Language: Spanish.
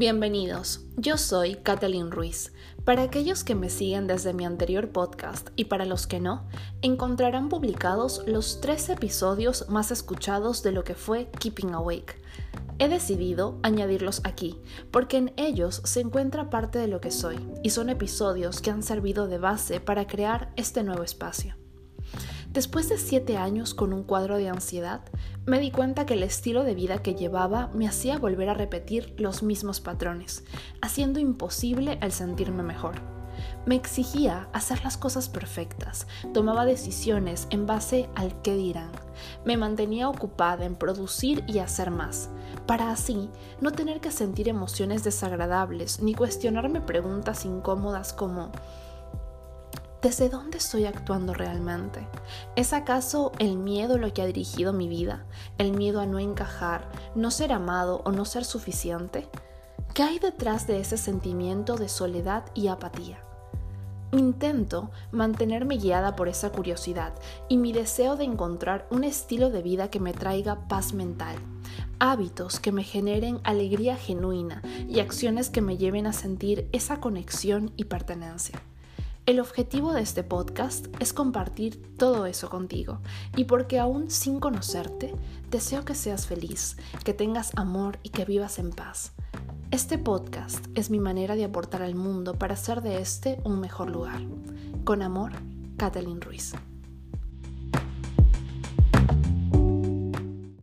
Bienvenidos, yo soy Kathleen Ruiz. Para aquellos que me siguen desde mi anterior podcast y para los que no, encontrarán publicados los tres episodios más escuchados de lo que fue Keeping Awake. He decidido añadirlos aquí, porque en ellos se encuentra parte de lo que soy, y son episodios que han servido de base para crear este nuevo espacio. Después de siete años con un cuadro de ansiedad, me di cuenta que el estilo de vida que llevaba me hacía volver a repetir los mismos patrones, haciendo imposible el sentirme mejor. Me exigía hacer las cosas perfectas, tomaba decisiones en base al qué dirán, me mantenía ocupada en producir y hacer más, para así no tener que sentir emociones desagradables ni cuestionarme preguntas incómodas como ¿Desde dónde estoy actuando realmente? ¿Es acaso el miedo lo que ha dirigido mi vida? ¿El miedo a no encajar, no ser amado o no ser suficiente? ¿Qué hay detrás de ese sentimiento de soledad y apatía? Intento mantenerme guiada por esa curiosidad y mi deseo de encontrar un estilo de vida que me traiga paz mental, hábitos que me generen alegría genuina y acciones que me lleven a sentir esa conexión y pertenencia. El objetivo de este podcast es compartir todo eso contigo y porque aún sin conocerte, deseo que seas feliz, que tengas amor y que vivas en paz. Este podcast es mi manera de aportar al mundo para hacer de este un mejor lugar. Con amor, Kathleen Ruiz.